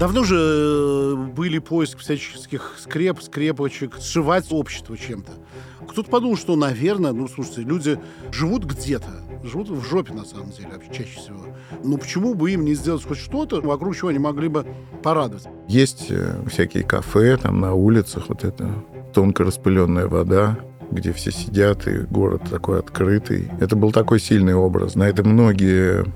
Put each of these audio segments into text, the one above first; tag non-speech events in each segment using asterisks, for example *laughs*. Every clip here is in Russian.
Давно же э, были поиск всяческих скреп, скрепочек, сшивать общество чем-то. Кто-то подумал, что, наверное, ну, слушайте, люди живут где-то, живут в жопе, на самом деле, чаще всего. Ну, почему бы им не сделать хоть что-то, вокруг чего они могли бы порадовать? Есть э, всякие кафе там на улицах, вот это тонко распыленная вода, где все сидят, и город такой открытый. Это был такой сильный образ. На это многие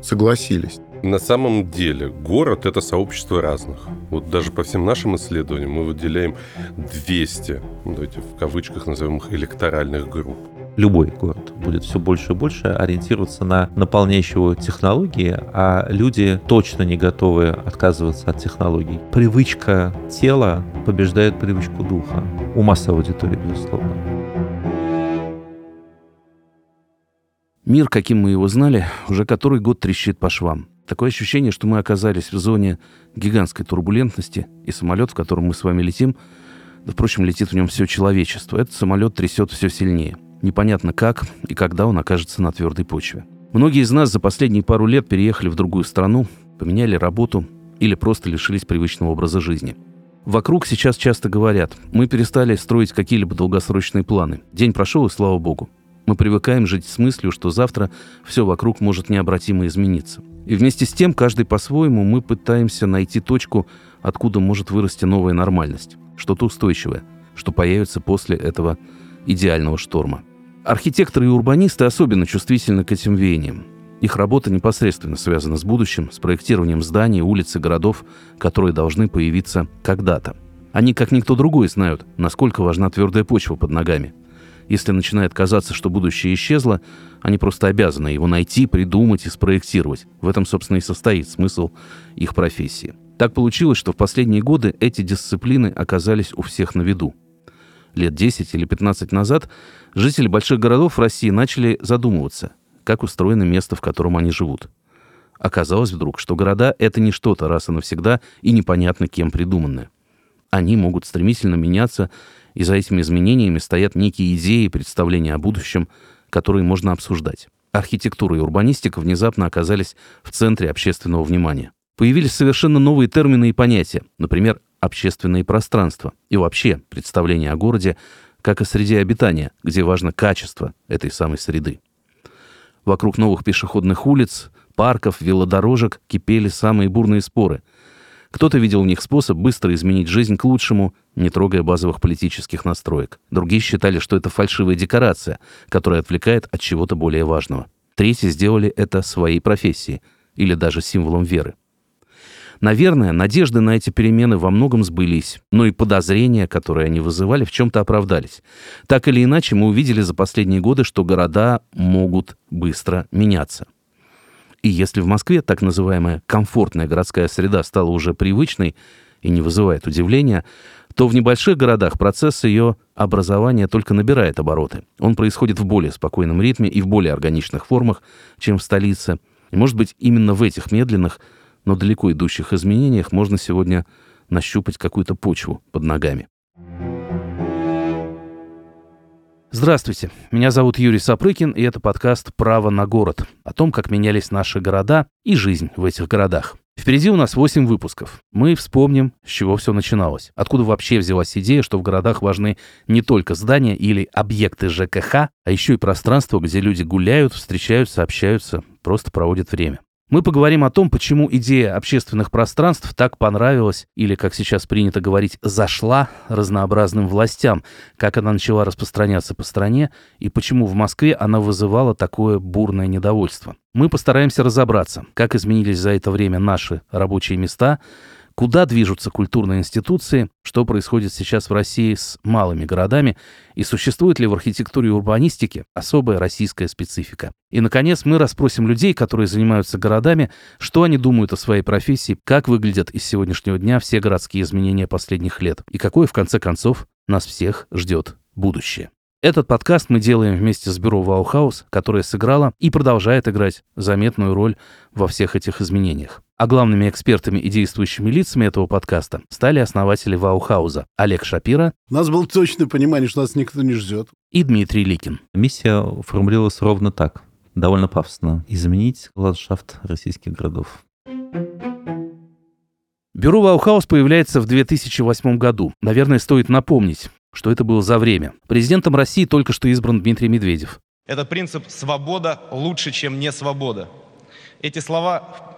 согласились. На самом деле город — это сообщество разных. Вот даже по всем нашим исследованиям мы выделяем 200, давайте в кавычках назовем их электоральных групп. Любой город будет все больше и больше ориентироваться на наполняющего технологии, а люди точно не готовы отказываться от технологий. Привычка тела побеждает привычку духа. У массовой аудитории, безусловно. Мир, каким мы его знали, уже который год трещит по швам. Такое ощущение, что мы оказались в зоне гигантской турбулентности, и самолет, в котором мы с вами летим, да, впрочем, летит в нем все человечество. Этот самолет трясет все сильнее. Непонятно как и когда он окажется на твердой почве. Многие из нас за последние пару лет переехали в другую страну, поменяли работу или просто лишились привычного образа жизни. Вокруг сейчас часто говорят, мы перестали строить какие-либо долгосрочные планы. День прошел, и слава богу. Мы привыкаем жить с мыслью, что завтра все вокруг может необратимо измениться. И вместе с тем, каждый по-своему, мы пытаемся найти точку, откуда может вырасти новая нормальность, что-то устойчивое, что появится после этого идеального шторма. Архитекторы и урбанисты особенно чувствительны к этим веяниям. Их работа непосредственно связана с будущим, с проектированием зданий, улиц и городов, которые должны появиться когда-то. Они, как никто другой, знают, насколько важна твердая почва под ногами – если начинает казаться, что будущее исчезло, они просто обязаны его найти, придумать и спроектировать. В этом, собственно, и состоит смысл их профессии. Так получилось, что в последние годы эти дисциплины оказались у всех на виду. Лет 10 или 15 назад жители больших городов России начали задумываться, как устроено место, в котором они живут. Оказалось вдруг, что города — это не что-то раз и навсегда и непонятно кем придуманное. Они могут стремительно меняться и за этими изменениями стоят некие идеи и представления о будущем, которые можно обсуждать. Архитектура и урбанистика внезапно оказались в центре общественного внимания. Появились совершенно новые термины и понятия, например, общественные пространства и вообще представление о городе как о среде обитания, где важно качество этой самой среды. Вокруг новых пешеходных улиц, парков, велодорожек кипели самые бурные споры – кто-то видел в них способ быстро изменить жизнь к лучшему, не трогая базовых политических настроек. Другие считали, что это фальшивая декорация, которая отвлекает от чего-то более важного. Третьи сделали это своей профессией или даже символом веры. Наверное, надежды на эти перемены во многом сбылись, но и подозрения, которые они вызывали, в чем-то оправдались. Так или иначе, мы увидели за последние годы, что города могут быстро меняться. И если в Москве так называемая комфортная городская среда стала уже привычной и не вызывает удивления, то в небольших городах процесс ее образования только набирает обороты. Он происходит в более спокойном ритме и в более органичных формах, чем в столице. И, может быть, именно в этих медленных, но далеко идущих изменениях можно сегодня нащупать какую-то почву под ногами. Здравствуйте, меня зовут Юрий Сапрыкин, и это подкаст «Право на город» о том, как менялись наши города и жизнь в этих городах. Впереди у нас 8 выпусков. Мы вспомним, с чего все начиналось. Откуда вообще взялась идея, что в городах важны не только здания или объекты ЖКХ, а еще и пространство, где люди гуляют, встречаются, общаются, просто проводят время. Мы поговорим о том, почему идея общественных пространств так понравилась, или, как сейчас принято говорить, зашла разнообразным властям, как она начала распространяться по стране, и почему в Москве она вызывала такое бурное недовольство. Мы постараемся разобраться, как изменились за это время наши рабочие места, Куда движутся культурные институции, что происходит сейчас в России с малыми городами и существует ли в архитектуре и урбанистике особая российская специфика. И, наконец, мы расспросим людей, которые занимаются городами, что они думают о своей профессии, как выглядят из сегодняшнего дня все городские изменения последних лет и какое, в конце концов, нас всех ждет будущее. Этот подкаст мы делаем вместе с бюро Ваухаус, которое сыграло и продолжает играть заметную роль во всех этих изменениях. А главными экспертами и действующими лицами этого подкаста стали основатели Ваухауза Олег Шапира. У нас было точное понимание, что нас никто не ждет. И Дмитрий Ликин. Миссия формулировалась ровно так, довольно пафосно. Изменить ландшафт российских городов. Бюро Баухаус появляется в 2008 году. Наверное, стоит напомнить, что это было за время. Президентом России только что избран Дмитрий Медведев. Это принцип «свобода лучше, чем не свобода». Эти слова –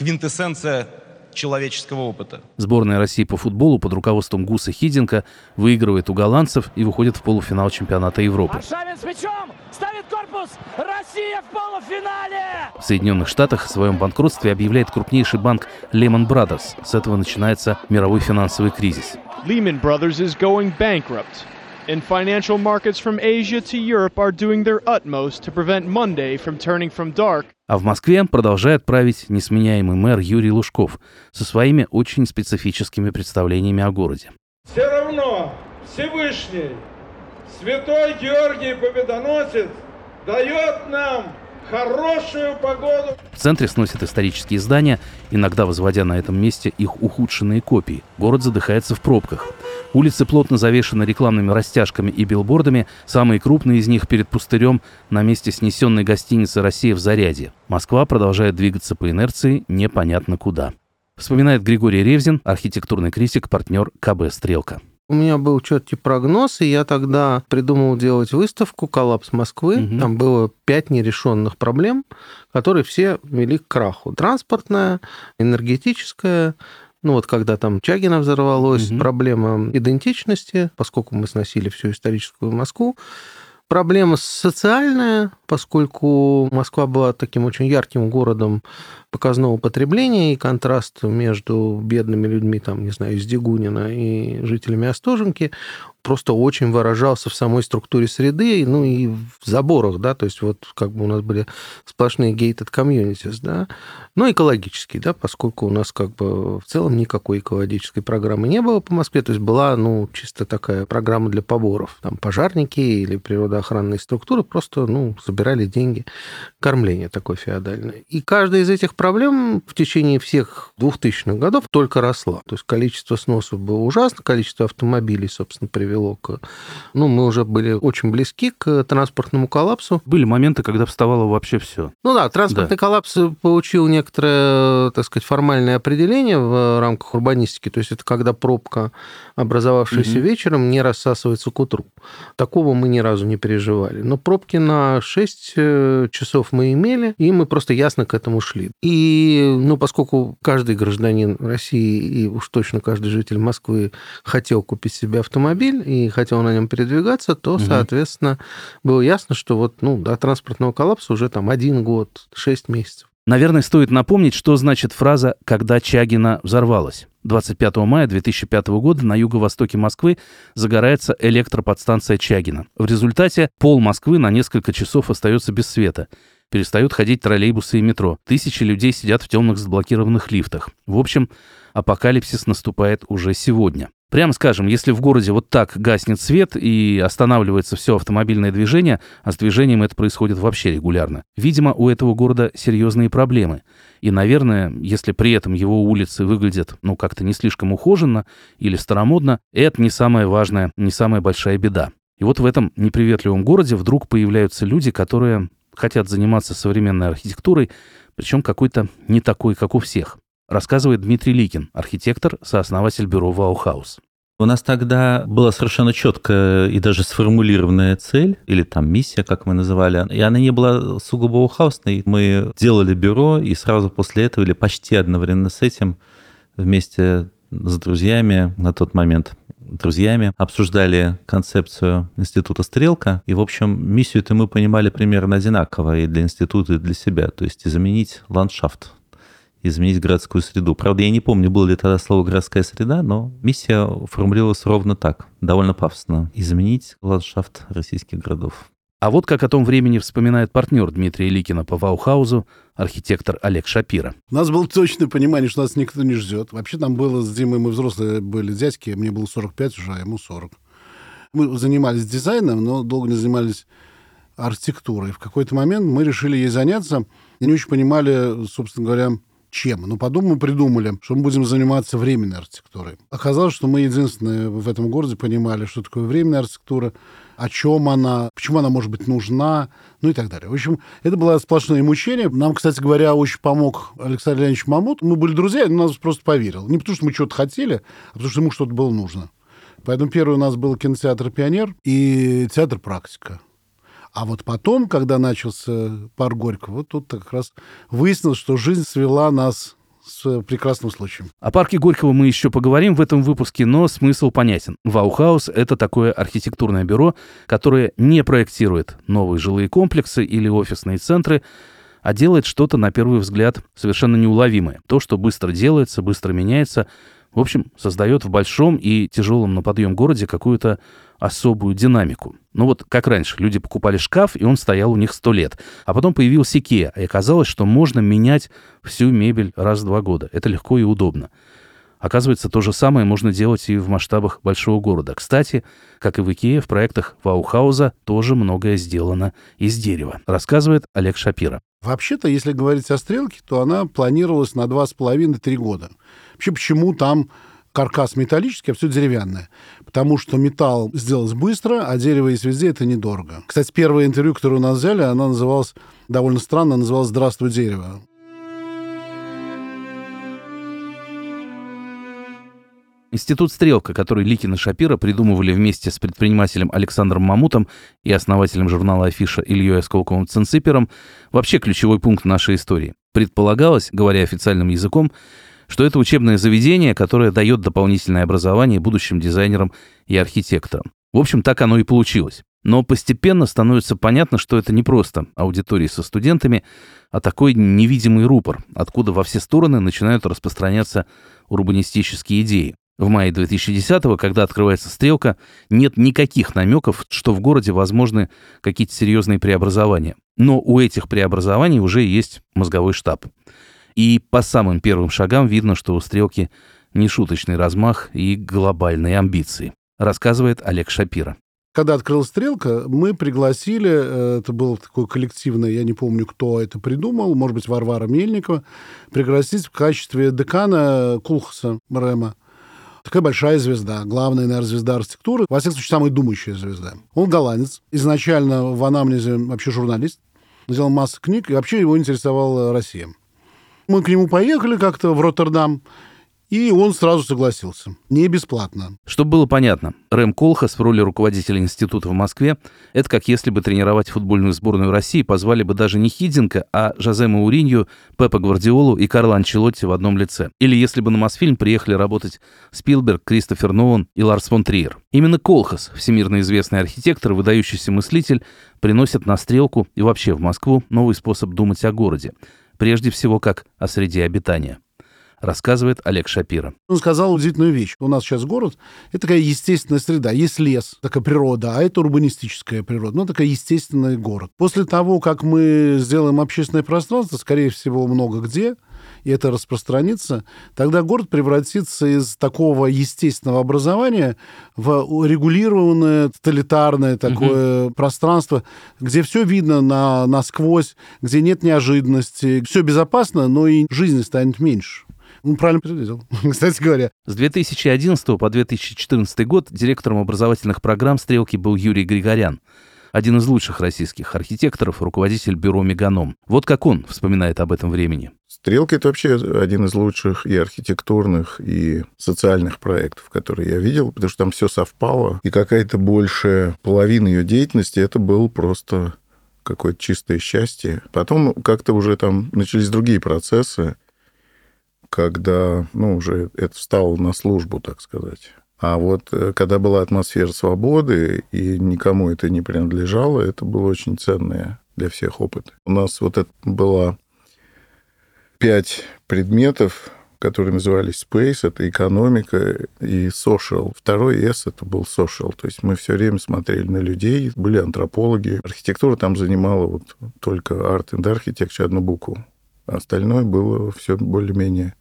квинтэссенция человеческого опыта. Сборная России по футболу под руководством Гуса Хиденко выигрывает у голландцев и выходит в полуфинал чемпионата Европы. Аршавин с мячом! Ставит корпус! Россия в полуфинале! В Соединенных Штатах о своем банкротстве объявляет крупнейший банк Lehman Brothers. С этого начинается мировой финансовый кризис. Lehman Brothers is going bankrupt. And financial markets from Asia to Europe are doing their utmost to prevent Monday from turning from dark А в Москве продолжает править несменяемый мэр Юрий Лужков со своими очень специфическими представлениями о городе. Все равно Всевышний, Святой Георгий Победоносец дает нам хорошую погоду. В центре сносят исторические здания, иногда возводя на этом месте их ухудшенные копии. Город задыхается в пробках. Улицы плотно завешены рекламными растяжками и билбордами, самые крупные из них перед пустырем на месте снесенной гостиницы «Россия» в Зарядье. Москва продолжает двигаться по инерции непонятно куда. Вспоминает Григорий Ревзин, архитектурный критик, партнер КБ «Стрелка». У меня был четкий прогноз, и я тогда придумал делать выставку «Коллапс Москвы». Мгм. Там было пять нерешенных проблем, которые все вели к краху. Транспортная, энергетическая, ну вот когда там Чагина взорвалось, Мгм. проблема идентичности, поскольку мы сносили всю историческую Москву. Проблема социальная, поскольку Москва была таким очень ярким городом показного потребления, и контраст между бедными людьми, там, не знаю, из Дегунина и жителями Остоженки просто очень выражался в самой структуре среды, ну и в заборах, да, то есть вот как бы у нас были сплошные gated communities, да, но экологические, да, поскольку у нас как бы в целом никакой экологической программы не было по Москве, то есть была, ну, чисто такая программа для поборов, там пожарники или природоохранные структуры просто, ну, собирали деньги, кормление такое феодальное. И каждая из этих проблем в течение всех 2000-х годов только росла. То есть количество сносов было ужасно, количество автомобилей, собственно, привело к... Ну, мы уже были очень близки к транспортному коллапсу. Были моменты, когда вставало вообще все. Ну да, транспортный коллапс получил некоторое, так сказать, формальное определение в рамках урбанистики. То есть это когда пробка, образовавшаяся Мгм. вечером, не рассасывается к утру. Такого мы ни разу не переживали. Но пробки на 6 часов мы имели, и мы просто ясно к этому шли. И, ну, поскольку каждый гражданин России и уж точно каждый житель Москвы хотел купить себе автомобиль и хотел на нем передвигаться, то, Мгм. соответственно, было ясно, что вот, ну, до транспортного коллапса уже там один год, шесть месяцев. Наверное, стоит напомнить, что значит фраза «когда Чагина взорвалась». 25 мая 2005 года на юго-востоке Москвы загорается электроподстанция Чагина. В результате пол Москвы на несколько часов остается без света. Перестают ходить троллейбусы и метро. Тысячи людей сидят в темных заблокированных лифтах. В общем, апокалипсис наступает уже сегодня. Прямо скажем, если в городе вот так гаснет свет и останавливается все автомобильное движение, а с движением это происходит вообще регулярно, видимо, у этого города серьезные проблемы. И, наверное, если при этом его улицы выглядят, ну, как-то не слишком ухоженно или старомодно, это не самая важная, не самая большая беда. И вот в этом неприветливом городе вдруг появляются люди, которые хотят заниматься современной архитектурой, причем какой-то не такой, как у всех рассказывает Дмитрий Ликин, архитектор, сооснователь бюро «Ваухаус». У нас тогда была совершенно четкая и даже сформулированная цель, или там миссия, как мы называли, и она не была сугубо ухаусной. Мы делали бюро, и сразу после этого, или почти одновременно с этим, вместе с друзьями на тот момент друзьями, обсуждали концепцию института «Стрелка». И, в общем, миссию-то мы понимали примерно одинаково и для института, и для себя. То есть изменить ландшафт, изменить городскую среду. Правда, я не помню, было ли тогда слово «городская среда», но миссия формулировалась ровно так, довольно пафосно. Изменить ландшафт российских городов. А вот как о том времени вспоминает партнер Дмитрия Ликина по Ваухаузу, архитектор Олег Шапира. У нас было точное понимание, что нас никто не ждет. Вообще там было с Димой, мы взрослые были дядьки, мне было 45 уже, а ему 40. Мы занимались дизайном, но долго не занимались архитектурой. В какой-то момент мы решили ей заняться и не очень понимали, собственно говоря, чем. Но потом мы придумали, что мы будем заниматься временной архитектурой. Оказалось, что мы единственные в этом городе понимали, что такое временная архитектура, о чем она, почему она может быть нужна, ну и так далее. В общем, это было сплошное мучение. Нам, кстати говоря, очень помог Александр Леонидович Мамут. Мы были друзья, он нас просто поверил. Не потому, что мы что-то хотели, а потому, что ему что-то было нужно. Поэтому первый у нас был кинотеатр «Пионер» и театр «Практика». А вот потом, когда начался пар Горького, вот тут как раз выяснилось, что жизнь свела нас с прекрасным случаем. О парке Горького мы еще поговорим в этом выпуске, но смысл понятен. Ваухаус — это такое архитектурное бюро, которое не проектирует новые жилые комплексы или офисные центры, а делает что-то, на первый взгляд, совершенно неуловимое. То, что быстро делается, быстро меняется, в общем, создает в большом и тяжелом на подъем городе какую-то особую динамику. Ну вот как раньше, люди покупали шкаф, и он стоял у них сто лет. А потом появился Икеа, и оказалось, что можно менять всю мебель раз в два года. Это легко и удобно. Оказывается, то же самое можно делать и в масштабах большого города. Кстати, как и в Икее, в проектах Ваухауза тоже многое сделано из дерева, рассказывает Олег Шапира. Вообще-то, если говорить о стрелке, то она планировалась на 2,5-3 года. Вообще, почему там каркас металлический, а все деревянное. Потому что металл сделать быстро, а дерево есть везде, это недорого. Кстати, первое интервью, которое у нас взяли, оно называлось довольно странно, называлось «Здравствуй, дерево». Институт «Стрелка», который Ликин и Шапира придумывали вместе с предпринимателем Александром Мамутом и основателем журнала «Афиша» Ильей Осколковым Ценципером, вообще ключевой пункт нашей истории. Предполагалось, говоря официальным языком, что это учебное заведение, которое дает дополнительное образование будущим дизайнерам и архитекторам. В общем, так оно и получилось. Но постепенно становится понятно, что это не просто аудитории со студентами, а такой невидимый рупор, откуда во все стороны начинают распространяться урбанистические идеи. В мае 2010-го, когда открывается стрелка, нет никаких намеков, что в городе возможны какие-то серьезные преобразования. Но у этих преобразований уже есть мозговой штаб. И по самым первым шагам видно, что у стрелки нешуточный размах и глобальные амбиции, рассказывает Олег Шапира. Когда открылась стрелка, мы пригласили, э, это было такое коллективное, я не помню, кто это придумал, может быть, Варвара Мельникова, пригласить в качестве декана Кулхаса Рема такая большая звезда, главная, наверное, звезда архитектуры, во всяком случае, самая думающая звезда. Он голландец, изначально в анамнезе вообще журналист, сделал массу книг, и вообще его интересовала Россия. Мы к нему поехали как-то в Роттердам, и он сразу согласился. Не бесплатно. Чтобы было понятно, Рэм Колхас в роли руководителя института в Москве – это как если бы тренировать футбольную сборную России позвали бы даже не Хидинка, а Жозе Мауринью, Пепа Гвардиолу и Карла Анчелотти в одном лице. Или если бы на Мосфильм приехали работать Спилберг, Кристофер Ноун и Ларс фон Триер. Именно Колхас, всемирно известный архитектор, выдающийся мыслитель, приносит на стрелку и вообще в Москву новый способ думать о городе. Прежде всего, как о среде обитания рассказывает Олег Шапира. Он сказал удивительную вещь. У нас сейчас город — это такая естественная среда. Есть лес, такая природа, а это урбанистическая природа. Ну, такая естественный город. После того, как мы сделаем общественное пространство, скорее всего, много где, и это распространится, тогда город превратится из такого естественного образования в регулированное, тоталитарное такое угу. пространство, где все видно на, насквозь, где нет неожиданности, все безопасно, но и жизни станет меньше. Он правильно предвидел, *laughs* кстати говоря. С 2011 по 2014 год директором образовательных программ «Стрелки» был Юрий Григорян, один из лучших российских архитекторов, руководитель бюро «Меганом». Вот как он вспоминает об этом времени. «Стрелки» — это вообще один из лучших и архитектурных, и социальных проектов, которые я видел, потому что там все совпало, и какая-то большая половина ее деятельности — это был просто какое-то чистое счастье. Потом как-то уже там начались другие процессы, когда, ну, уже это встало на службу, так сказать. А вот э, когда была атмосфера свободы, и никому это не принадлежало, это было очень ценное для всех опыт. У нас вот это было пять предметов, которые назывались Space, это экономика и social. Второй S это был social, то есть мы все время смотрели на людей, были антропологи. Архитектура там занимала вот только Art and Architecture, одну букву. Остальное было все более-менее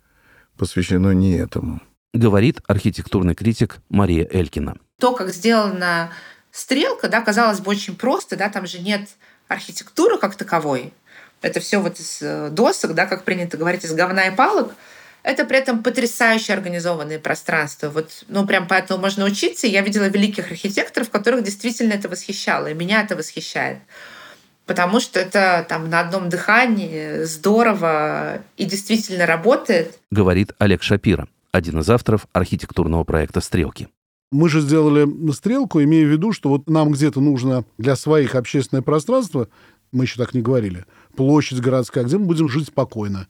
посвящено не этому. Говорит архитектурный критик Мария Элькина. То, как сделана стрелка, да, казалось бы, очень просто, да, там же нет архитектуры как таковой. Это все вот из э, досок, да, как принято говорить, из говна и палок. это при этом потрясающе организованные пространства. Вот, ну, прям поэтому можно учиться. Я видела великих архитекторов, которых действительно это восхищало, и меня это восхищает. Потому что это там на одном дыхании здорово и действительно работает. Говорит Олег Шапира, один из авторов архитектурного проекта «Стрелки». Мы же сделали стрелку, имея в виду, что вот нам где-то нужно для своих общественное пространство, мы еще так не говорили, площадь городская, где мы будем жить спокойно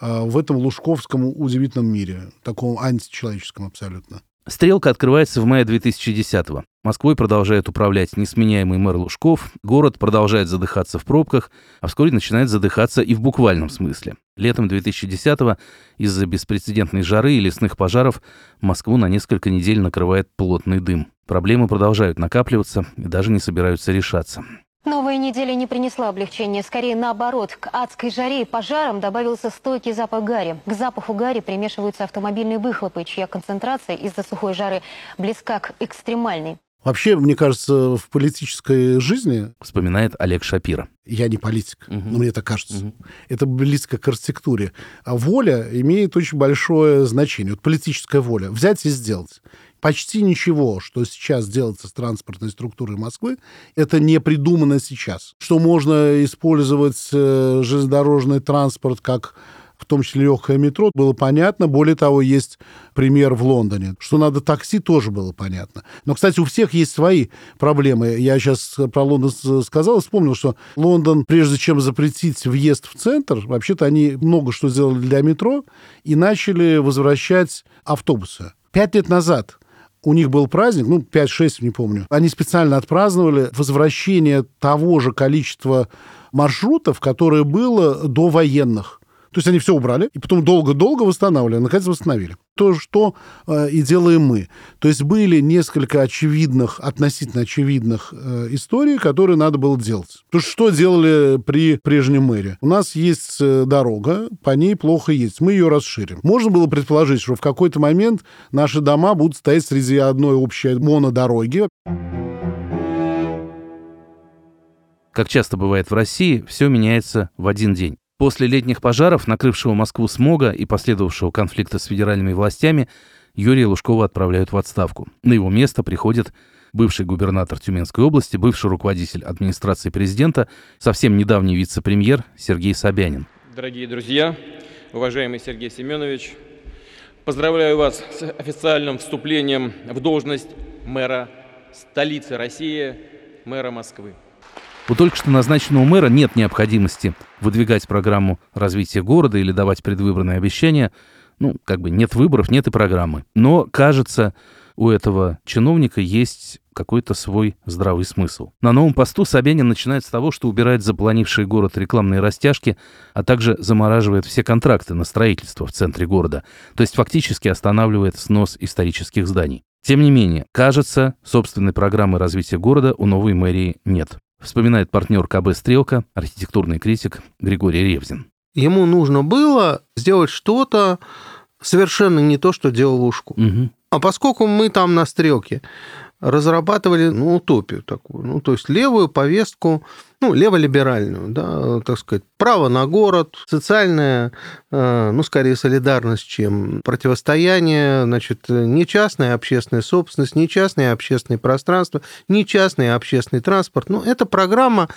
а, в этом лужковском удивительном мире, таком античеловеческом абсолютно. Стрелка открывается в мае 2010-го. Москвой продолжает управлять несменяемый мэр Лужков, город продолжает задыхаться в пробках, а вскоре начинает задыхаться и в буквальном смысле. Летом 2010-го из-за беспрецедентной жары и лесных пожаров Москву на несколько недель накрывает плотный дым. Проблемы продолжают накапливаться и даже не собираются решаться. Новая неделя не принесла облегчения, скорее наоборот. К адской жаре и пожарам добавился стойкий запах гари. К запаху гари примешиваются автомобильные выхлопы, чья концентрация из-за сухой жары близка к экстремальной. Вообще, мне кажется, в политической жизни... Вспоминает Олег Шапира. Я не политик, угу. но мне так кажется. Угу. Это близко к архитектуре. А воля имеет очень большое значение. Вот политическая воля. Взять и сделать почти ничего, что сейчас делается с транспортной структурой Москвы, это не придумано сейчас. Что можно использовать э, железнодорожный транспорт как в том числе легкое метро, было понятно. Более того, есть пример в Лондоне. Что надо такси, тоже было понятно. Но, кстати, у всех есть свои проблемы. Я сейчас про Лондон сказал, вспомнил, что Лондон, прежде чем запретить въезд в центр, вообще-то они много что сделали для метро и начали возвращать автобусы. Пять лет назад у них был праздник, ну, 5-6, не помню. Они специально отпраздновали возвращение того же количества маршрутов, которое было до военных. То есть они все убрали, и потом долго-долго восстанавливали, наконец восстановили. То, что э, и делаем мы. То есть были несколько очевидных, относительно очевидных э, историй, которые надо было делать. То что делали при прежнем мэре? У нас есть э, дорога, по ней плохо есть, мы ее расширим. Можно было предположить, что в какой-то момент наши дома будут стоять среди одной общей монодороги. Как часто бывает в России, все меняется в один день. После летних пожаров, накрывшего Москву смога и последовавшего конфликта с федеральными властями, Юрия Лужкова отправляют в отставку. На его место приходит бывший губернатор Тюменской области, бывший руководитель администрации президента, совсем недавний вице-премьер Сергей Собянин. Дорогие друзья, уважаемый Сергей Семенович, поздравляю вас с официальным вступлением в должность мэра столицы России, мэра Москвы. У только что назначенного мэра нет необходимости выдвигать программу развития города или давать предвыборные обещания. Ну, как бы нет выборов, нет и программы. Но, кажется, у этого чиновника есть какой-то свой здравый смысл. На новом посту Собянин начинает с того, что убирает запланивший город рекламные растяжки, а также замораживает все контракты на строительство в центре города, то есть фактически останавливает снос исторических зданий. Тем не менее, кажется, собственной программы развития города у новой мэрии нет вспоминает партнер КБ «Стрелка», архитектурный критик Григорий Ревзин. Ему нужно было сделать что-то совершенно не то, что делал Лужку. Угу. А поскольку мы там на «Стрелке», разрабатывали ну, утопию такую, ну, то есть левую повестку, ну, леволиберальную, да, так сказать, право на город, социальная, э, ну, скорее, солидарность, чем противостояние, значит, не частная общественная собственность, не частное общественное пространство, не частный общественный транспорт. Ну, это программа,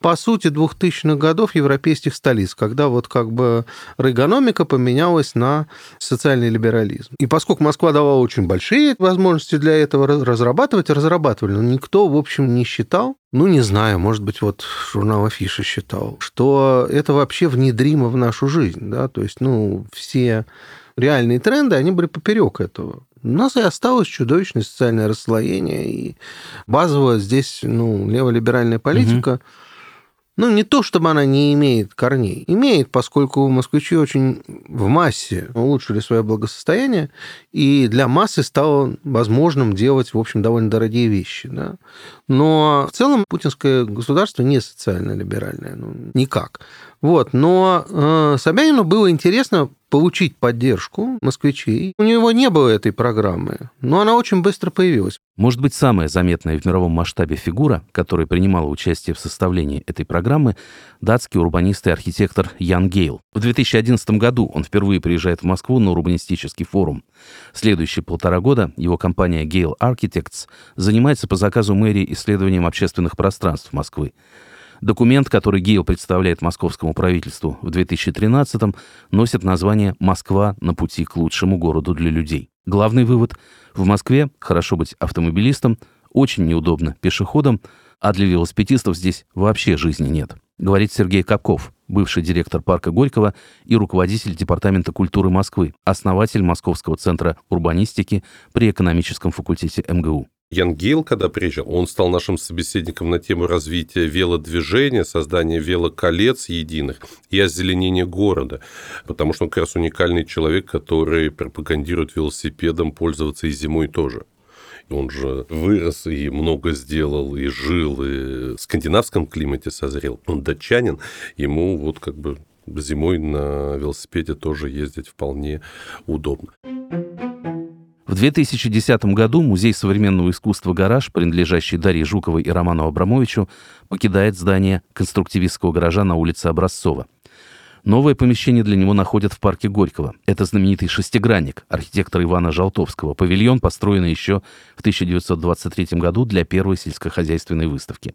по сути, 2000-х годов европейских столиц, когда вот как бы рейгономика поменялась на социальный либерализм. И поскольку Москва давала очень большие возможности для этого разрабатывать, разрабатывали, но никто, в общем, не считал, ну, не знаю, может быть, вот журнал Афиша считал, что это вообще внедримо в нашу жизнь, да, то есть, ну, все реальные тренды, они были поперек этого. У нас и осталось чудовищное социальное расслоение, и базовая здесь, ну, леволиберальная политика угу ну, не то, чтобы она не имеет корней. Имеет, поскольку москвичи очень в массе улучшили свое благосостояние, и для массы стало возможным делать, в общем, довольно дорогие вещи. Да? Но в целом путинское государство не социально-либеральное, ну, никак. Вот, но э, Собянину было интересно получить поддержку москвичей. У него не было этой программы, но она очень быстро появилась. Может быть, самая заметная в мировом масштабе фигура, которая принимала участие в составлении этой программы, датский урбанист и архитектор Ян Гейл. В 2011 году он впервые приезжает в Москву на урбанистический форум. Следующие полтора года его компания Gale Architects занимается по заказу мэрии исследованием общественных пространств Москвы. Документ, который Гейл представляет московскому правительству в 2013-м, носит название «Москва на пути к лучшему городу для людей». Главный вывод – в Москве хорошо быть автомобилистом, очень неудобно пешеходом, а для велосипедистов здесь вообще жизни нет, говорит Сергей Капков, бывший директор парка Горького и руководитель Департамента культуры Москвы, основатель Московского центра урбанистики при экономическом факультете МГУ. Ян Гейл, когда приезжал, он стал нашим собеседником на тему развития велодвижения, создания велоколец единых и озеленения города, потому что он как раз уникальный человек, который пропагандирует велосипедом пользоваться и зимой тоже. Он же вырос и много сделал, и жил, и в скандинавском климате созрел. Он датчанин, ему вот как бы зимой на велосипеде тоже ездить вполне удобно. В 2010 году Музей современного искусства «Гараж», принадлежащий Дарье Жуковой и Роману Абрамовичу, покидает здание конструктивистского гаража на улице Образцова. Новое помещение для него находят в парке Горького. Это знаменитый шестигранник архитектора Ивана Жалтовского. Павильон, построенный еще в 1923 году для первой сельскохозяйственной выставки.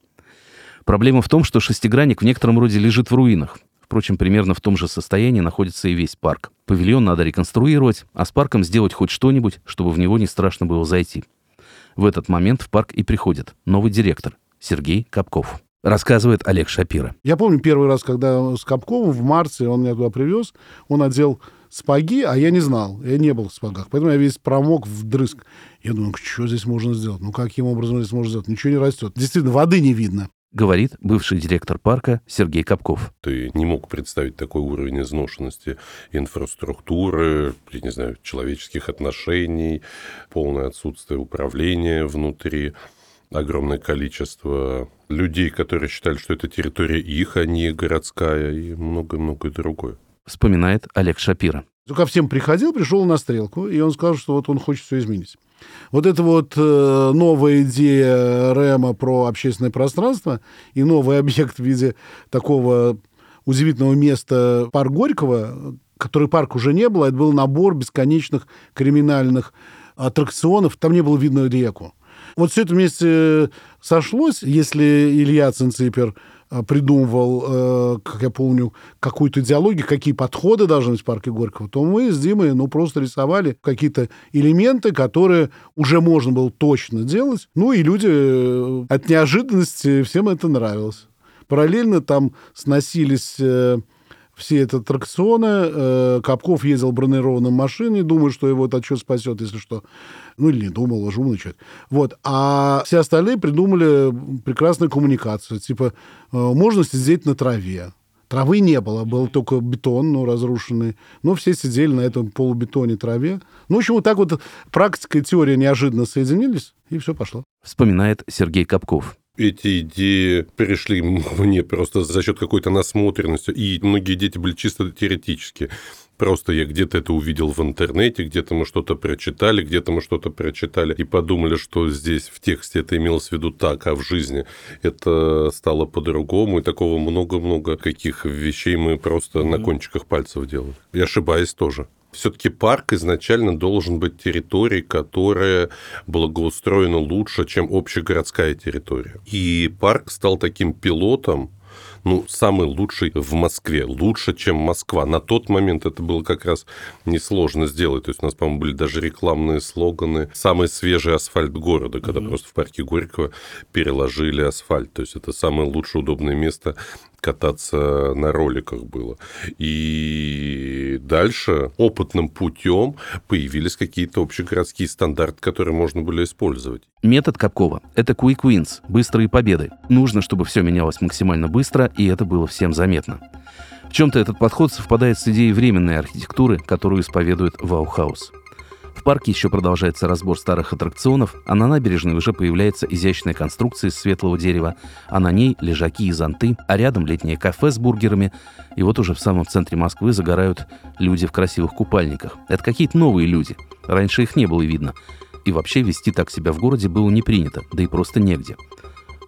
Проблема в том, что шестигранник в некотором роде лежит в руинах. Впрочем, примерно в том же состоянии находится и весь парк. Павильон надо реконструировать, а с парком сделать хоть что-нибудь, чтобы в него не страшно было зайти. В этот момент в парк и приходит новый директор Сергей Капков. Рассказывает Олег Шапира. Я помню первый раз, когда с Капковым в марте он меня туда привез, он одел спаги, а я не знал, я не был в спагах, поэтому я весь промок вдрызг. Я думаю, что здесь можно сделать? Ну, каким образом здесь можно сделать? Ничего не растет. Действительно, воды не видно говорит бывший директор парка Сергей Капков. Ты не мог представить такой уровень изношенности инфраструктуры, я не знаю, человеческих отношений, полное отсутствие управления внутри, огромное количество людей, которые считали, что это территория их, а не городская, и многое-многое другое. Вспоминает Олег Шапира. Ко всем приходил, пришел на стрелку, и он сказал, что вот он хочет все изменить. Вот эта вот э, новая идея Рэма про общественное пространство и новый объект в виде такого удивительного места парк Горького, который парк уже не было, это был набор бесконечных криминальных аттракционов, там не было видно реку. Вот все это вместе сошлось, если Илья Цинципер Э, придумывал, э, как я помню, какую-то идеологию, какие подходы должны быть в парке Горького, то мы с Димой ну, просто рисовали какие-то элементы, которые уже можно было точно делать. Ну и люди э, от неожиданности всем это нравилось. Параллельно там сносились все это аттракционы. Капков ездил в бронированном машине, думаю, что его это что спасет, если что. Ну, или не думал, уже умный человек. Вот. А все остальные придумали прекрасную коммуникацию. Типа, э, можно сидеть на траве. Травы не было, был только бетон, ну, разрушенный. Но все сидели на этом полубетоне траве. Ну, в общем, вот так вот практика и теория неожиданно соединились, и все пошло. Вспоминает Сергей Капков эти идеи пришли мне просто за счет какой-то насмотренности, и многие дети были чисто теоретические. Просто я где-то это увидел в интернете, где-то мы что-то прочитали, где-то мы что-то прочитали и подумали, что здесь в тексте это имелось в виду так, а в жизни это стало по-другому. И такого много-много каких вещей мы просто mm-hmm. на кончиках пальцев делали. И ошибаясь тоже. Все-таки парк изначально должен быть территорией, которая благоустроена лучше, чем общегородская территория. И парк стал таким пилотом, ну, самый лучший в Москве, лучше, чем Москва. На тот момент это было как раз несложно сделать. То есть у нас, по-моему, были даже рекламные слоганы «Самый свежий асфальт города», когда mm-hmm. просто в парке Горького переложили асфальт. То есть это самое лучшее удобное место кататься на роликах было. И дальше опытным путем появились какие-то общегородские стандарты, которые можно было использовать. Метод Капкова – это quick wins, быстрые победы. Нужно, чтобы все менялось максимально быстро, и это было всем заметно. В чем-то этот подход совпадает с идеей временной архитектуры, которую исповедует Ваухаус. Парке еще продолжается разбор старых аттракционов, а на набережной уже появляется изящная конструкция из светлого дерева, а на ней лежаки и зонты, а рядом летнее кафе с бургерами. И вот уже в самом центре Москвы загорают люди в красивых купальниках. Это какие-то новые люди. Раньше их не было видно. И вообще вести так себя в городе было не принято, да и просто негде.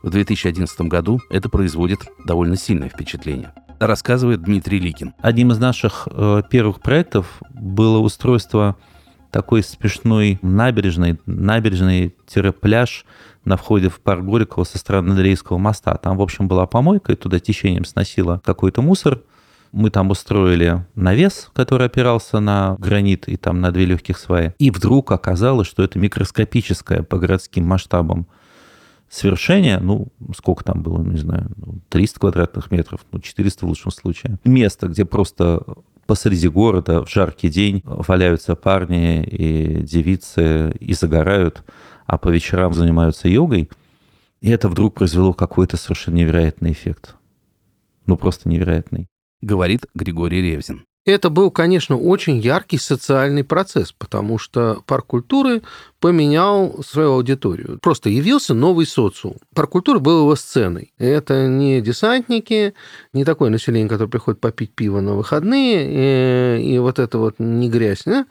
В 2011 году это производит довольно сильное впечатление рассказывает Дмитрий Ликин. Одним из наших э, первых проектов было устройство такой смешной набережной, набережный-пляж на входе в парк Горького со стороны Андреевского моста. Там, в общем, была помойка, и туда течением сносило какой-то мусор. Мы там устроили навес, который опирался на гранит и там на две легких сваи. И вдруг оказалось, что это микроскопическое по городским масштабам свершение, ну, сколько там было, не знаю, 300 ну, квадратных метров, ну, 400 в лучшем случае. Место, где просто посреди города в жаркий день валяются парни и девицы и загорают, а по вечерам занимаются йогой. И это вдруг произвело какой-то совершенно невероятный эффект. Ну, просто невероятный. Говорит Григорий Ревзин. Это был, конечно, очень яркий социальный процесс, потому что парк культуры поменял свою аудиторию. Просто явился новый социум. Парк культуры был его сценой. Это не десантники, не такое население, которое приходит попить пиво на выходные, и, э, и вот это вот не грязь, да?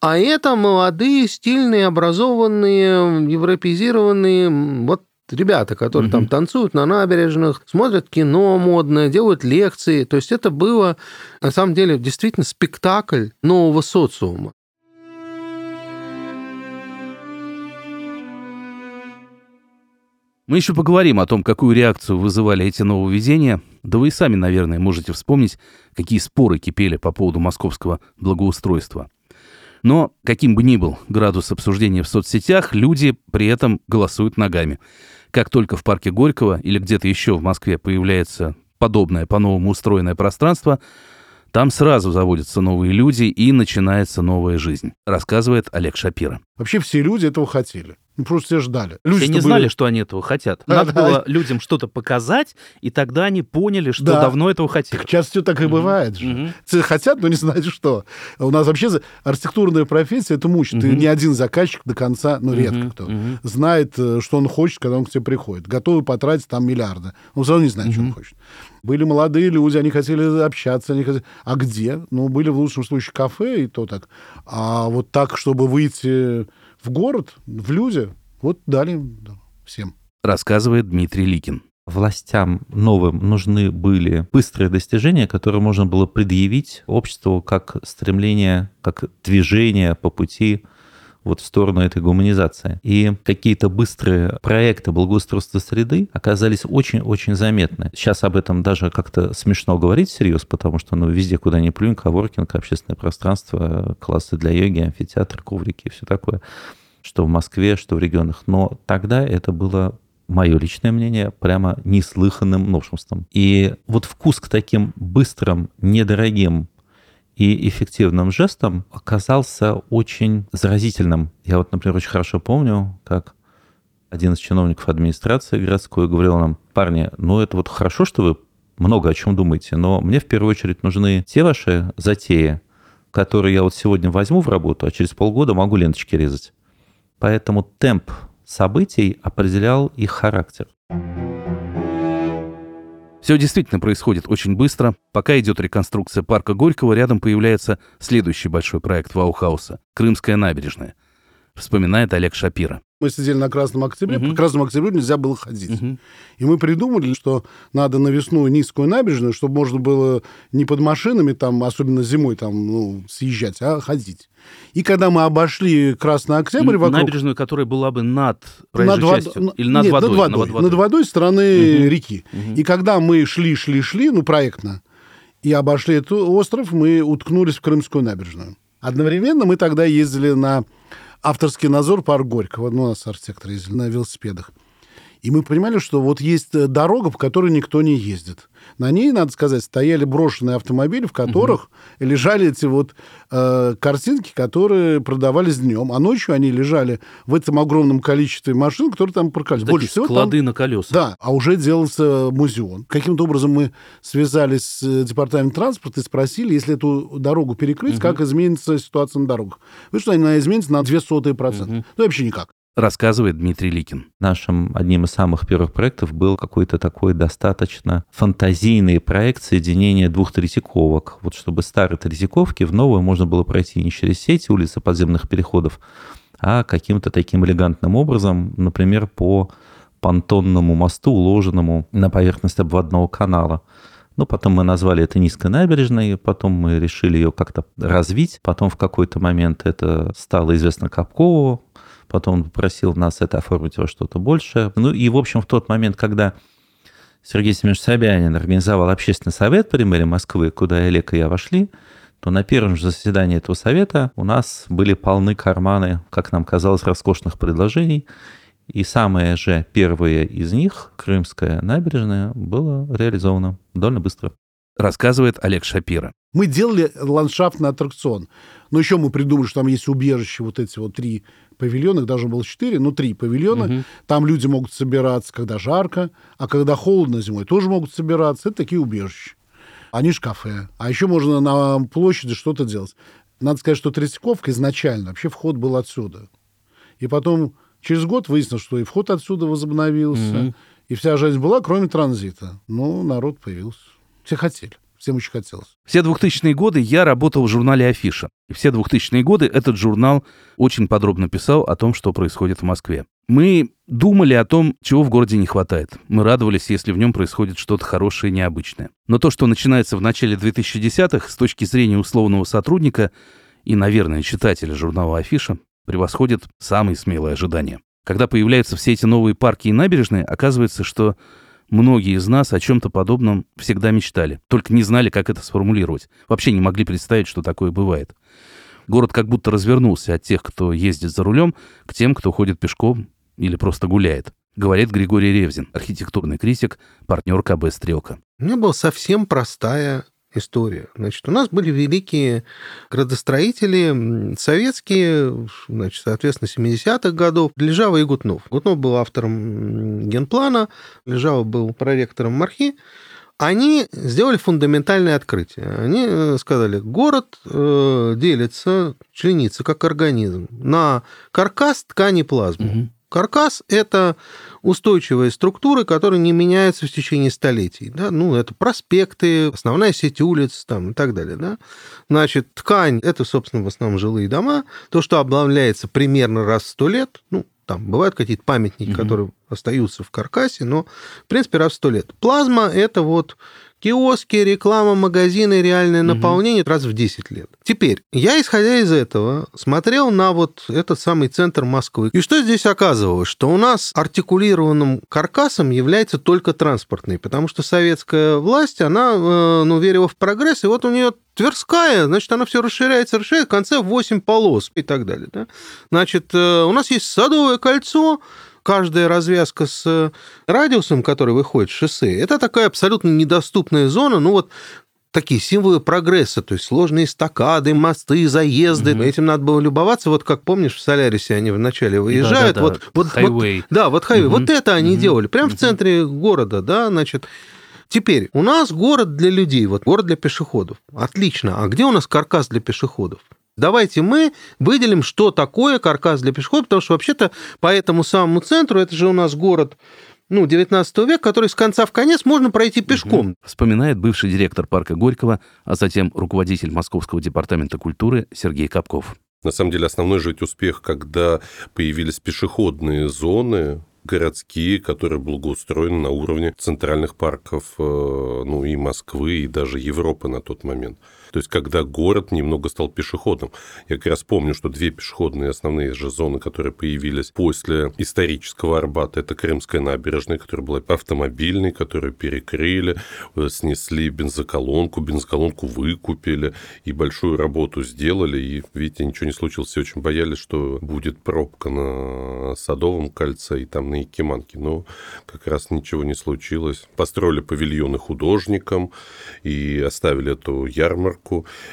а это молодые, стильные, образованные, европеизированные, вот ребята, которые угу. там танцуют на набережных, смотрят кино модное, делают лекции. То есть это было, на самом деле, действительно спектакль нового социума. Мы еще поговорим о том, какую реакцию вызывали эти нововведения. Да вы и сами, наверное, можете вспомнить, какие споры кипели по поводу московского благоустройства. Но, каким бы ни был градус обсуждения в соцсетях, люди при этом голосуют ногами. Как только в парке Горького или где-то еще в Москве появляется подобное по-новому устроенное пространство, там сразу заводятся новые люди и начинается новая жизнь, рассказывает Олег Шапира. Вообще все люди этого хотели. Ну, просто все ждали. Люди все не были... знали, что они этого хотят. Надо да, было людям что-то показать, и тогда они поняли, что да. давно этого хотели. Так часто так и бывает же. Угу. Хотят, но не знают, что. У нас вообще архитектурная профессия, это мучит. Угу. И ни один заказчик до конца, ну, редко угу. кто, угу. знает, э, что он хочет, когда он к тебе приходит. Готовы потратить там миллиарды. Он все равно не знает, угу. что он хочет. Были молодые люди, они хотели общаться. Они хотели... А где? Ну, были в лучшем случае кафе, и то так. А вот так, чтобы выйти в город, в люди, вот дали всем. Рассказывает Дмитрий Ликин. Властям новым нужны были быстрые достижения, которые можно было предъявить обществу как стремление, как движение по пути вот в сторону этой гуманизации. И какие-то быстрые проекты благоустройства среды оказались очень-очень заметны. Сейчас об этом даже как-то смешно говорить всерьез, потому что ну, везде, куда ни плюнь, коворкинг, общественное пространство, классы для йоги, амфитеатр, коврики и все такое что в Москве, что в регионах. Но тогда это было мое личное мнение, прямо неслыханным новшеством. И вот вкус к таким быстрым, недорогим и эффективным жестом оказался очень заразительным. Я вот, например, очень хорошо помню, как один из чиновников администрации городской говорил нам, парни, ну это вот хорошо, что вы много о чем думаете, но мне в первую очередь нужны те ваши затеи, которые я вот сегодня возьму в работу, а через полгода могу ленточки резать. Поэтому темп событий определял их характер. Все действительно происходит очень быстро. Пока идет реконструкция парка Горького, рядом появляется следующий большой проект Ваухауса – Крымская набережная. Вспоминает Олег Шапира. Мы сидели на Красном Октябре, угу. по Красному Октябрю нельзя было ходить. Угу. И мы придумали, что надо навесную низкую набережную, чтобы можно было не под машинами, там, особенно зимой, там, ну, съезжать, а ходить. И когда мы обошли Красный Октябрь вокруг... Набережную, которая была бы над проезжей над частью? Вод... Или над Нет, водой? Над водой, над водой. Над водой стороны угу. реки. Угу. И когда мы шли, шли, шли, ну, проектно, и обошли этот остров, мы уткнулись в Крымскую набережную. Одновременно мы тогда ездили на авторский надзор парк Горького. Ну, у нас архитекторы ездили на велосипедах. И мы понимали, что вот есть э, дорога, по которой никто не ездит. На ней, надо сказать, стояли брошенные автомобили, в которых угу. лежали эти вот э, картинки, которые продавались днем, а ночью они лежали в этом огромном количестве машин, которые там парковались. Больше всего склады там... на колесах. Да, а уже делался музеон. Каким-то образом мы связались с э, департаментом транспорта и спросили, если эту дорогу перекрыть, угу. как изменится ситуация на дорогах. Вы что, она изменится на две сотые процента. Угу. Ну, вообще никак рассказывает Дмитрий Ликин. Нашим одним из самых первых проектов был какой-то такой достаточно фантазийный проект соединения двух Третьяковок. Вот чтобы старые Третьяковки в новую можно было пройти не через сети улицы подземных переходов, а каким-то таким элегантным образом, например, по понтонному мосту, уложенному на поверхность обводного канала. Ну, потом мы назвали это низкой набережной, потом мы решили ее как-то развить. Потом в какой-то момент это стало известно Капкову, потом он попросил нас это оформить во что-то большее. Ну и, в общем, в тот момент, когда Сергей Семенович Собянин организовал общественный совет при мэрии Москвы, куда Олег и я вошли, то на первом же заседании этого совета у нас были полны карманы, как нам казалось, роскошных предложений. И самое же первое из них, Крымская набережная, было реализовано довольно быстро. Рассказывает Олег Шапира. Мы делали ландшафтный аттракцион. Но еще мы придумали, что там есть убежище, вот эти вот три павильона, их должно было четыре, но три павильона. Угу. Там люди могут собираться, когда жарко, а когда холодно зимой тоже могут собираться. Это такие убежища. Они же кафе. А еще можно на площади что-то делать. Надо сказать, что Третьяковка изначально вообще вход был отсюда. И потом через год выяснилось, что и вход отсюда возобновился, угу. и вся жизнь была, кроме транзита. Но народ появился. Все хотели. Всем очень хотелось. Все 2000-е годы я работал в журнале «Афиша». И все 2000-е годы этот журнал очень подробно писал о том, что происходит в Москве. Мы думали о том, чего в городе не хватает. Мы радовались, если в нем происходит что-то хорошее и необычное. Но то, что начинается в начале 2010-х, с точки зрения условного сотрудника и, наверное, читателя журнала «Афиша», превосходит самые смелые ожидания. Когда появляются все эти новые парки и набережные, оказывается, что Многие из нас о чем-то подобном всегда мечтали, только не знали, как это сформулировать. Вообще не могли представить, что такое бывает. Город как будто развернулся от тех, кто ездит за рулем, к тем, кто ходит пешком или просто гуляет. Говорит Григорий Ревзин, архитектурный критик, партнер КБ «Стрелка». У меня была совсем простая история. Значит, у нас были великие градостроители советские, значит, соответственно, 70-х годов. Лежава и Гутнов. Гутнов был автором генплана, Лежава был проректором Мархи. Они сделали фундаментальное открытие. Они э, сказали, город э, делится, членится как организм на каркас, ткани, плазму. Угу. Каркас – это устойчивые структуры, которые не меняются в течение столетий. Да? Ну, это проспекты, основная сеть улиц там, и так далее. Да? Значит, ткань – это, собственно, в основном жилые дома. То, что обновляется примерно раз в сто лет, ну, там бывают какие-то памятники, угу. которые остаются в каркасе, но, в принципе, раз в сто лет. Плазма – это вот Киоски, реклама, магазины, реальное угу. наполнение раз в 10 лет. Теперь, я, исходя из этого, смотрел на вот этот самый центр Москвы. И что здесь оказывалось? Что у нас артикулированным каркасом является только транспортный, потому что советская власть, она, э, ну, верила в прогресс, и вот у нее Тверская, значит, она все расширяется, расширяется, в конце 8 полос и так далее. Да? Значит, э, у нас есть Садовое кольцо, каждая развязка с э, радиусом, который выходит с шоссе, это такая абсолютно недоступная зона, ну вот такие символы прогресса, то есть сложные стакады, мосты, заезды. Угу. Этим надо было любоваться. Вот как помнишь, в Солярисе они вначале выезжают. Да, да, да. Вот, вот. Вот, да, вот хайвей. Угу. Вот это они угу. делали. Прямо угу. в центре города, да, значит. Теперь, у нас город для людей, вот город для пешеходов. Отлично. А где у нас каркас для пешеходов? Давайте мы выделим, что такое каркас для пешеходов, потому что вообще-то по этому самому центру, это же у нас город ну, 19 век, который с конца в конец можно пройти пешком. Угу. Вспоминает бывший директор парка Горького, а затем руководитель Московского департамента культуры Сергей Капков. На самом деле основной же успех, когда появились пешеходные зоны, городские, которые благоустроены на уровне центральных парков, э, ну и Москвы, и даже Европы на тот момент. То есть, когда город немного стал пешеходным. Я как раз помню, что две пешеходные основные же зоны, которые появились после исторического Арбата, это Крымская набережная, которая была автомобильной, которую перекрыли, э, снесли бензоколонку, бензоколонку выкупили и большую работу сделали. И, видите, ничего не случилось. Все очень боялись, что будет пробка на Садовом кольце и там на Якиманке. Но как раз ничего не случилось. Построили павильоны художникам и оставили эту ярмарку.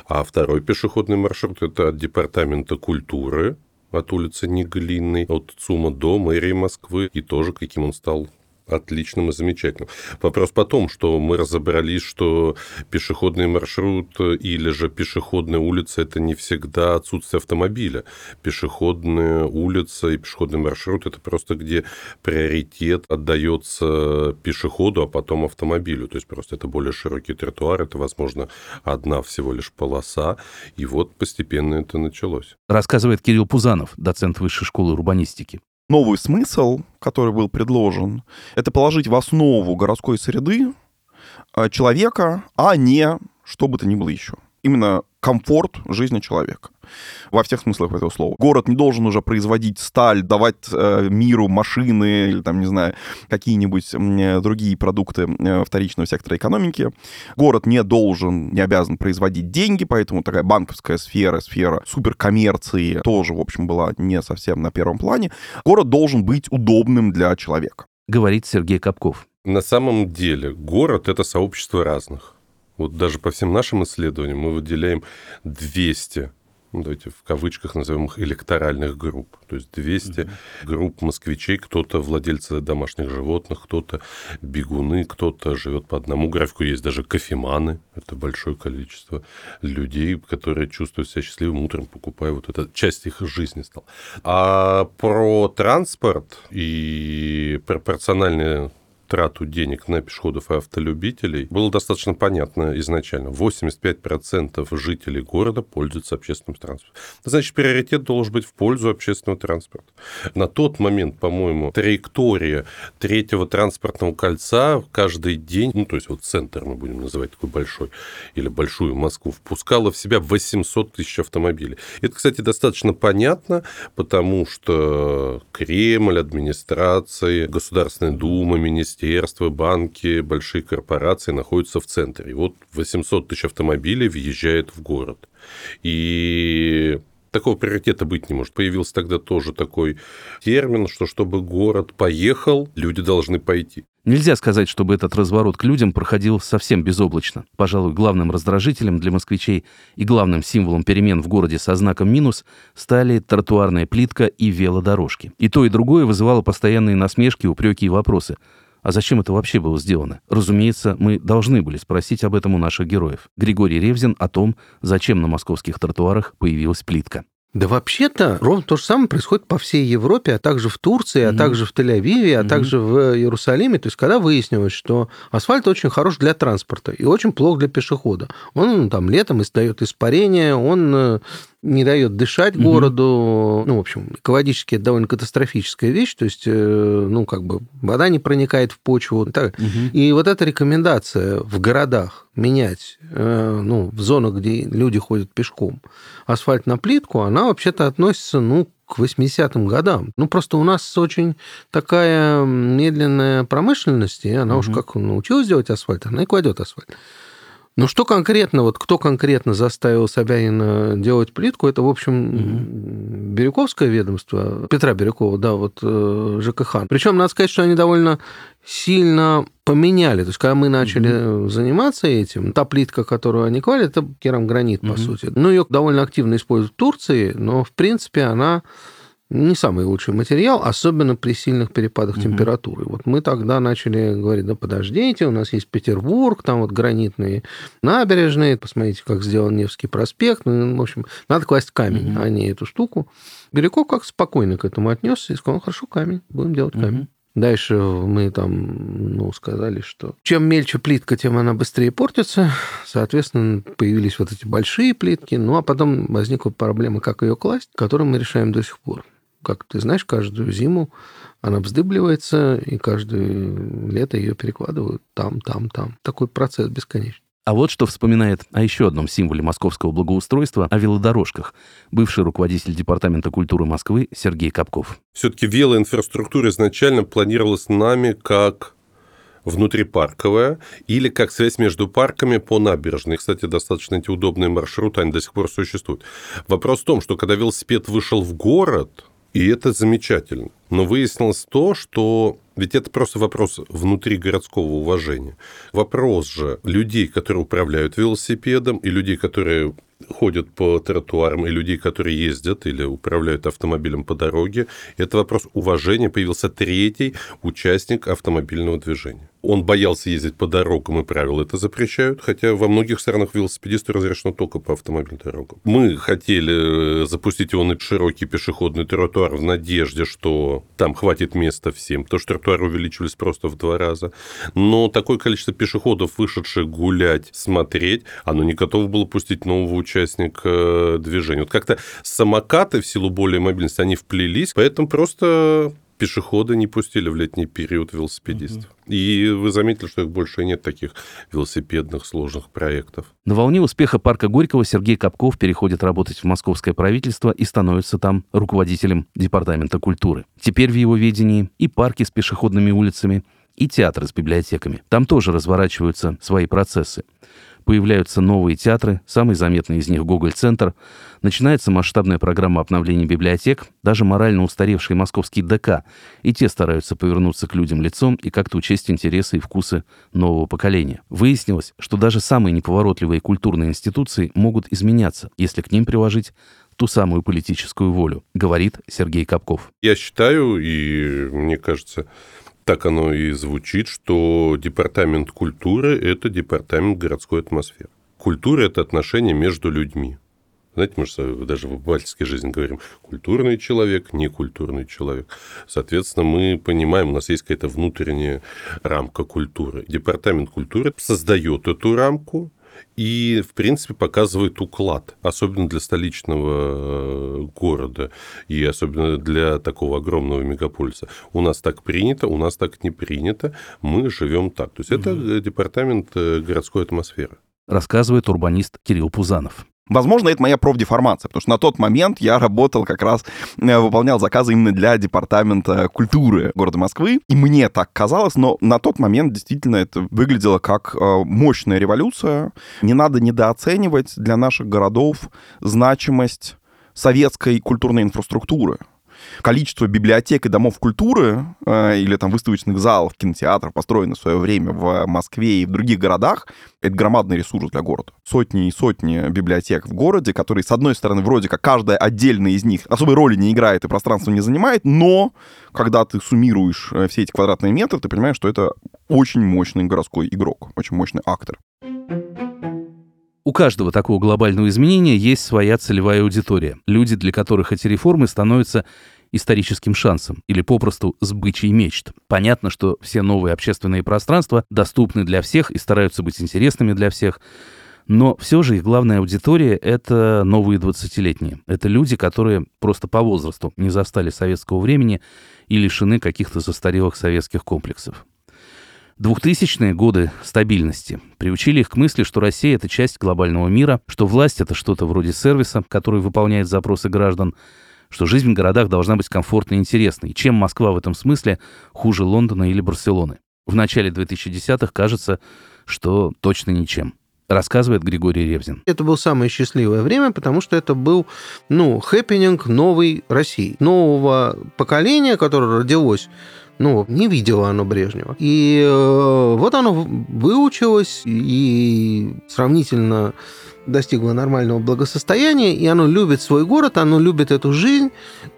А второй пешеходный маршрут – это от Департамента культуры от улицы Неглинной, от ЦУМа до мэрии Москвы, и тоже каким он стал отличным и замечательным. Вопрос потом, что мы разобрались, что пешеходный маршрут или же пешеходная улица – это не всегда отсутствие автомобиля. Пешеходная улица и пешеходный маршрут – это просто где приоритет отдается пешеходу, а потом автомобилю. То есть просто это более широкий тротуар, это, возможно, одна всего лишь полоса. И вот постепенно это началось. Рассказывает Кирилл Пузанов, доцент Высшей школы урбанистики новый смысл, который был предложен, это положить в основу городской среды э, человека, а не что бы то ни было еще. Именно комфорт жизни человека во всех смыслах этого слова. Город не должен уже производить сталь, давать э, миру машины или там, не знаю, какие-нибудь э, другие продукты э, вторичного сектора экономики. Город не должен, не обязан производить деньги, поэтому такая банковская сфера, сфера суперкоммерции тоже, в общем, была не совсем на первом плане. Город должен быть удобным для человека. Говорит Сергей Капков. На самом деле город — это сообщество разных. Вот даже по всем нашим исследованиям мы выделяем 200 ну, давайте в кавычках назовем их электоральных групп. То есть 200 mm-hmm. групп москвичей, кто-то владельцы домашних животных, кто-то бегуны, кто-то живет по одному графику. Есть даже кофеманы. Это большое количество людей, которые чувствуют себя счастливым утром, покупая вот это. Часть их жизни стала. А про транспорт и пропорциональные трату денег на пешеходов и автолюбителей было достаточно понятно изначально. 85% жителей города пользуются общественным транспортом. Значит, приоритет должен быть в пользу общественного транспорта. На тот момент, по-моему, траектория третьего транспортного кольца каждый день, ну, то есть вот центр мы будем называть такой большой, или большую Москву, впускала в себя 800 тысяч автомобилей. Это, кстати, достаточно понятно, потому что Кремль, администрации, Государственная Дума, Министерство министерства, банки, большие корпорации находятся в центре. И вот 800 тысяч автомобилей въезжает в город. И такого приоритета быть не может. Появился тогда тоже такой термин, что чтобы город поехал, люди должны пойти. Нельзя сказать, чтобы этот разворот к людям проходил совсем безоблачно. Пожалуй, главным раздражителем для москвичей и главным символом перемен в городе со знаком минус стали тротуарная плитка и велодорожки. И то, и другое вызывало постоянные насмешки, упреки и вопросы. А зачем это вообще было сделано? Разумеется, мы должны были спросить об этом у наших героев. Григорий Ревзин о том, зачем на московских тротуарах появилась плитка. Да вообще-то ровно то же самое происходит по всей Европе, а также в Турции, mm-hmm. а также в Тель-Авиве, а mm-hmm. также в Иерусалиме. То есть, когда выяснилось, что асфальт очень хорош для транспорта и очень плох для пешехода. Он там летом издает испарение, он э, не дает дышать угу. городу. Ну, в общем, экологически это довольно катастрофическая вещь. То есть, э, ну, как бы вода не проникает в почву. Так. Угу. И вот эта рекомендация в городах менять, э, ну, в зонах, где люди ходят пешком, асфальт на плитку, она вообще-то относится, ну, к 80-м годам. Ну, просто у нас очень такая медленная промышленность, и она угу. уж как научилась делать асфальт, она и кладет асфальт. Ну, что конкретно, вот кто конкретно заставил Собянина делать плитку, это, в общем, угу. Бирюковское ведомство, Петра Бирюкова, да, вот э, ЖКХ. Причем, надо сказать, что они довольно сильно поменяли. То есть, когда мы начали угу. заниматься этим, та плитка, которую они клали, это керамгранит, по угу. сути. Ну, ее довольно активно используют в Турции, но, в принципе, она не самый лучший материал, особенно при сильных перепадах угу. температуры. Вот мы тогда начали говорить, да подождите, у нас есть Петербург, там вот гранитные набережные, посмотрите, как сделан Невский проспект. Ну, в общем, надо класть камень, угу. а не эту штуку. Беляков как спокойно к этому отнесся и сказал, хорошо, камень, будем делать угу. камень. Дальше мы там ну, сказали, что чем мельче плитка, тем она быстрее портится. Соответственно, появились вот эти большие плитки. Ну, а потом возникла проблема, как ее класть, которую мы решаем до сих пор как ты знаешь, каждую зиму она вздыбливается, и каждое лето ее перекладывают там, там, там. Такой процесс бесконечный. А вот что вспоминает о еще одном символе московского благоустройства, о велодорожках, бывший руководитель Департамента культуры Москвы Сергей Капков. Все-таки велоинфраструктура изначально планировалась нами как внутрипарковая или как связь между парками по набережной. Кстати, достаточно эти удобные маршруты, они до сих пор существуют. Вопрос в том, что когда велосипед вышел в город, и это замечательно. Но выяснилось то, что ведь это просто вопрос внутри городского уважения. Вопрос же людей, которые управляют велосипедом, и людей, которые ходят по тротуарам, и людей, которые ездят или управляют автомобилем по дороге, это вопрос уважения. Появился третий участник автомобильного движения. Он боялся ездить по дорогам, и правила это запрещают, хотя во многих странах велосипедисту разрешено только по автомобильным дорогам. Мы хотели э, запустить его на широкий пешеходный тротуар в надежде, что там хватит места всем, потому что тротуары увеличивались просто в два раза. Но такое количество пешеходов, вышедших гулять, смотреть, оно не готово было пустить нового участника э, движения. Вот как-то самокаты в силу более мобильности, они вплелись, поэтому просто пешеходы не пустили в летний период велосипедистов. Угу. И вы заметили, что их больше нет таких велосипедных сложных проектов. На волне успеха парка Горького Сергей Капков переходит работать в московское правительство и становится там руководителем департамента культуры. Теперь в его ведении и парки с пешеходными улицами, и театры с библиотеками. Там тоже разворачиваются свои процессы появляются новые театры, самый заметный из них Гоголь-центр, начинается масштабная программа обновления библиотек, даже морально устаревший московский ДК, и те стараются повернуться к людям лицом и как-то учесть интересы и вкусы нового поколения. Выяснилось, что даже самые неповоротливые культурные институции могут изменяться, если к ним приложить ту самую политическую волю, говорит Сергей Капков. Я считаю, и мне кажется, так оно и звучит, что департамент культуры – это департамент городской атмосферы. Культура – это отношения между людьми. Знаете, мы же даже в обывательской жизни говорим, культурный человек, некультурный человек. Соответственно, мы понимаем, у нас есть какая-то внутренняя рамка культуры. Департамент культуры создает эту рамку, и, в принципе, показывает уклад, особенно для столичного э, города и особенно для такого огромного мегаполиса. У нас так принято, у нас так не принято, мы живем так. То есть угу. это департамент э, городской атмосферы. Рассказывает урбанист Кирилл Пузанов. Возможно, это моя профдеформация, потому что на тот момент я работал как раз, э, выполнял заказы именно для департамента культуры города Москвы, и мне так казалось, но на тот момент действительно это выглядело как э, мощная революция. Не надо недооценивать для наших городов значимость советской культурной инфраструктуры количество библиотек и домов культуры э, или там выставочных залов, кинотеатров, построенных в свое время в Москве и в других городах, это громадный ресурс для города. Сотни и сотни библиотек в городе, которые, с одной стороны, вроде как каждая отдельная из них особой роли не играет и пространство не занимает, но когда ты суммируешь э, все эти квадратные метры, ты понимаешь, что это очень мощный городской игрок, очень мощный актор. У каждого такого глобального изменения есть своя целевая аудитория. Люди, для которых эти реформы становятся историческим шансом или попросту сбычей мечт. Понятно, что все новые общественные пространства доступны для всех и стараются быть интересными для всех, но все же их главная аудитория — это новые 20-летние. Это люди, которые просто по возрасту не застали советского времени и лишены каких-то застарелых советских комплексов. Двухтысячные годы стабильности приучили их к мысли, что Россия — это часть глобального мира, что власть — это что-то вроде сервиса, который выполняет запросы граждан, что жизнь в городах должна быть комфортной и интересной. чем Москва в этом смысле хуже Лондона или Барселоны? В начале 2010-х кажется, что точно ничем рассказывает Григорий Ревзин. Это было самое счастливое время, потому что это был, ну, хэппенинг новой России, нового поколения, которое родилось ну, не видело оно Брежнева. И э, вот оно выучилось и сравнительно достигло нормального благосостояния, и оно любит свой город, оно любит эту жизнь,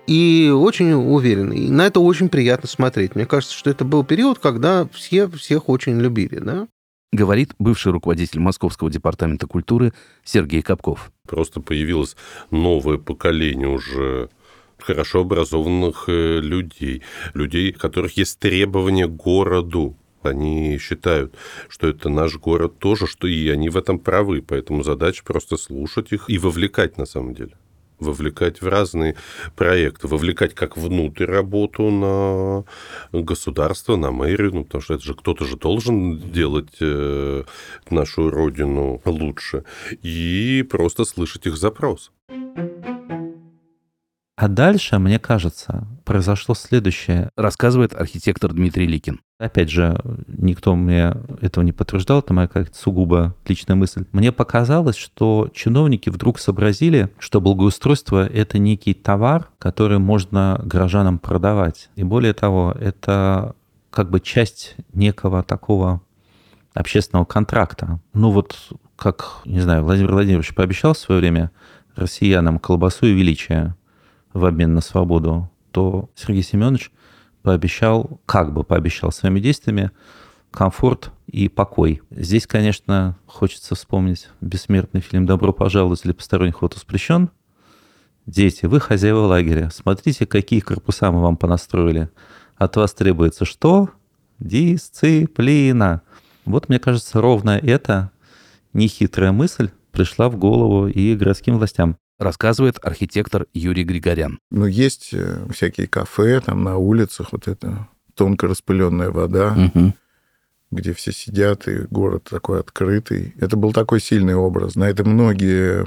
и очень уверен. И на это очень приятно смотреть. Мне кажется, что это был период, когда все всех очень любили, да? Говорит бывший руководитель Московского департамента культуры Сергей Капков. Просто появилось новое поколение уже хорошо образованных э, людей, людей, у которых есть требования к городу, они считают, что это наш город тоже, что и они в этом правы. Поэтому задача просто слушать их и вовлекать на самом деле. вовлекать в разные проекты, вовлекать как внутрь работу на государство, на мэрию, ну, потому что это же кто-то же должен делать э, нашу родину лучше, и просто слышать их запрос. А дальше, мне кажется, произошло следующее. Рассказывает архитектор Дмитрий Ликин. Опять же, никто мне этого не подтверждал, это моя как сугубо личная мысль. Мне показалось, что чиновники вдруг сообразили, что благоустройство — это некий товар, который можно горожанам продавать. И более того, это как бы часть некого такого общественного контракта. Ну вот как, не знаю, Владимир Владимирович пообещал в свое время россиянам колбасу и величие в обмен на свободу, то Сергей Семенович пообещал, как бы пообещал своими действиями, комфорт и покой. Здесь, конечно, хочется вспомнить бессмертный фильм «Добро пожаловать» или «Посторонний ход воспрещен». Дети, вы хозяева лагеря. Смотрите, какие корпуса мы вам понастроили. От вас требуется что? Дисциплина. Вот, мне кажется, ровно это нехитрая мысль пришла в голову и городским властям рассказывает архитектор Юрий Григорян. Ну, есть э, всякие кафе там на улицах, вот это тонко распыленная вода, угу. где все сидят, и город такой открытый. Это был такой сильный образ. На это многие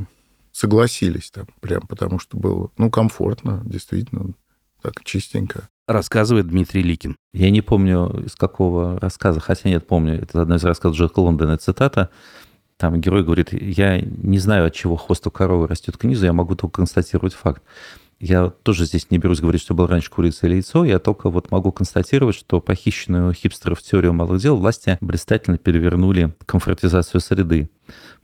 согласились там, прям потому что было, ну, комфортно, действительно, так чистенько. Рассказывает Дмитрий Ликин. Я не помню, из какого рассказа, хотя нет, помню, это одна из рассказов Джека Лондона цитата, там герой говорит, я не знаю, от чего хвост у коровы растет к низу, я могу только констатировать факт. Я тоже здесь не берусь говорить, что был раньше курица или яйцо, я только вот могу констатировать, что похищенную хипстеров теорию малых дел власти блистательно перевернули комфортизацию среды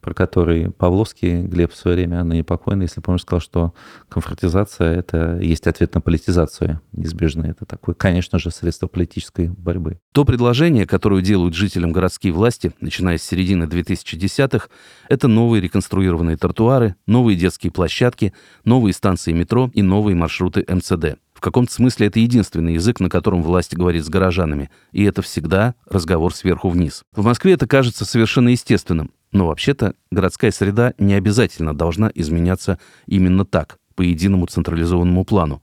про который Павловский, Глеб в свое время, ныне покойный, если помнишь, сказал, что конфронтизация — это есть ответ на политизацию неизбежно. Это такое, конечно же, средство политической борьбы. То предложение, которое делают жителям городские власти, начиная с середины 2010-х, это новые реконструированные тротуары, новые детские площадки, новые станции метро и новые маршруты МЦД. В каком-то смысле это единственный язык, на котором власть говорит с горожанами, и это всегда разговор сверху вниз. В Москве это кажется совершенно естественным. Но вообще-то городская среда не обязательно должна изменяться именно так, по единому централизованному плану.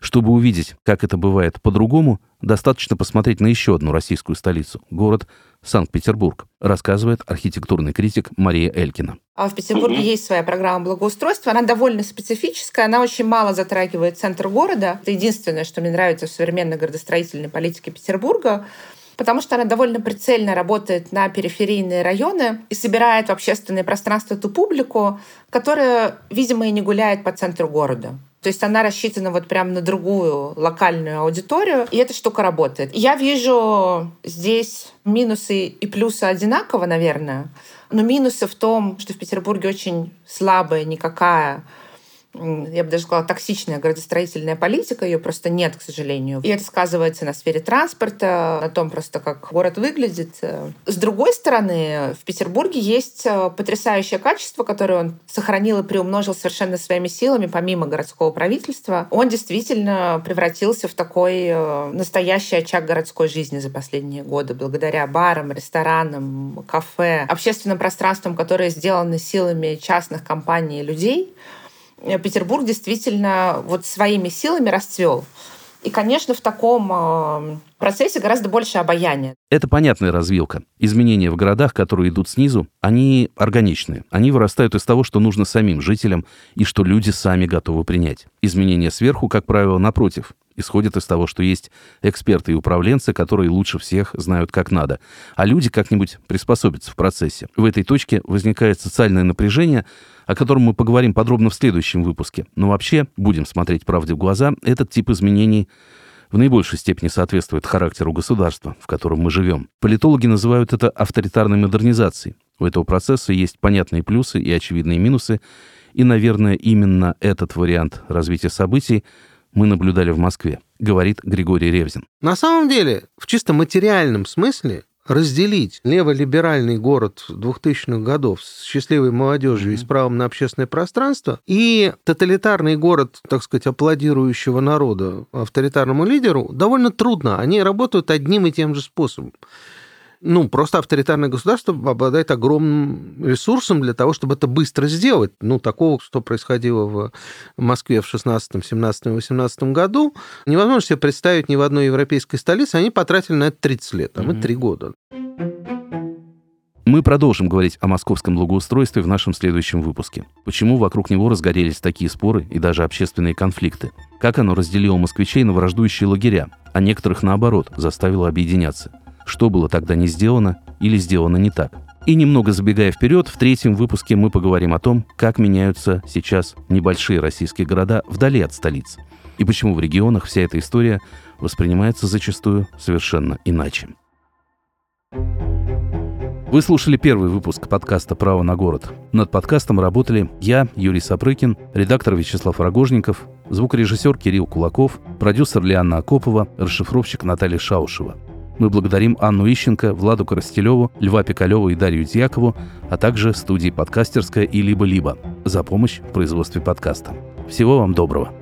Чтобы увидеть, как это бывает по-другому, достаточно посмотреть на еще одну российскую столицу – город Санкт-Петербург, рассказывает архитектурный критик Мария Элькина. А в Петербурге есть своя программа благоустройства. Она довольно специфическая, она очень мало затрагивает центр города. Это единственное, что мне нравится в современной градостроительной политике Петербурга потому что она довольно прицельно работает на периферийные районы и собирает в общественное пространство ту публику, которая, видимо, и не гуляет по центру города. То есть она рассчитана вот прямо на другую локальную аудиторию, и эта штука работает. Я вижу здесь минусы и плюсы одинаково, наверное, но минусы в том, что в Петербурге очень слабая, никакая я бы даже сказала, токсичная градостроительная политика, ее просто нет, к сожалению. И это сказывается на сфере транспорта, на том просто, как город выглядит. С другой стороны, в Петербурге есть э, потрясающее качество, которое он сохранил и приумножил совершенно своими силами, помимо городского правительства. Он действительно превратился в такой э, настоящий очаг городской жизни за последние годы, благодаря барам, ресторанам, кафе, общественным пространствам, которые сделаны силами частных компаний и людей. Э, Петербург действительно вот своими силами расцвел. И, конечно, в таком э, процессе гораздо больше обаяния. Это понятная развилка. Изменения в городах, которые идут снизу, они органичные. Они вырастают из того, что нужно самим жителям и что люди сами готовы принять. Изменения сверху, как правило, напротив, исходят из того, что есть эксперты и управленцы, которые лучше всех знают, как надо, а люди как-нибудь приспособятся в процессе. В этой точке возникает социальное напряжение, о котором мы поговорим подробно в следующем выпуске. Но вообще, будем смотреть правде в глаза, этот тип изменений в наибольшей степени соответствует характеру государства, в котором мы живем. Политологи называют это авторитарной модернизацией. У этого процесса есть понятные плюсы и очевидные минусы, и, наверное, именно этот вариант развития событий мы наблюдали в Москве, говорит Григорий Ревзин. На самом деле, в чисто материальном смысле, разделить леволиберальный город 2000-х годов с счастливой молодежью mm-hmm. и с правом на общественное пространство и тоталитарный город, так сказать, аплодирующего народа авторитарному лидеру довольно трудно. Они работают одним и тем же способом. Ну, просто авторитарное государство обладает огромным ресурсом для того, чтобы это быстро сделать. Ну, такого, что происходило в Москве в 16, 17, 18 году, невозможно себе представить ни в одной европейской столице. Они потратили на это 30 лет, а мы 3 года. Мы продолжим говорить о московском благоустройстве в нашем следующем выпуске. Почему вокруг него разгорелись такие споры и даже общественные конфликты? Как оно разделило москвичей на враждующие лагеря, а некоторых, наоборот, заставило объединяться? Что было тогда не сделано или сделано не так? И немного забегая вперед, в третьем выпуске мы поговорим о том, как меняются сейчас небольшие российские города вдали от столиц. И почему в регионах вся эта история воспринимается зачастую совершенно иначе. Вы слушали первый выпуск подкаста «Право на город». Над подкастом работали я, Юрий Сапрыкин, редактор Вячеслав Рогожников, звукорежиссер Кирилл Кулаков, продюсер Лианна Акопова, расшифровщик Наталья Шаушева. Мы благодарим Анну Ищенко, Владу Коростелеву, Льва Пикалева и Дарью Дьякову, а также студии «Подкастерская» и «Либо-либо» за помощь в производстве подкаста. Всего вам доброго.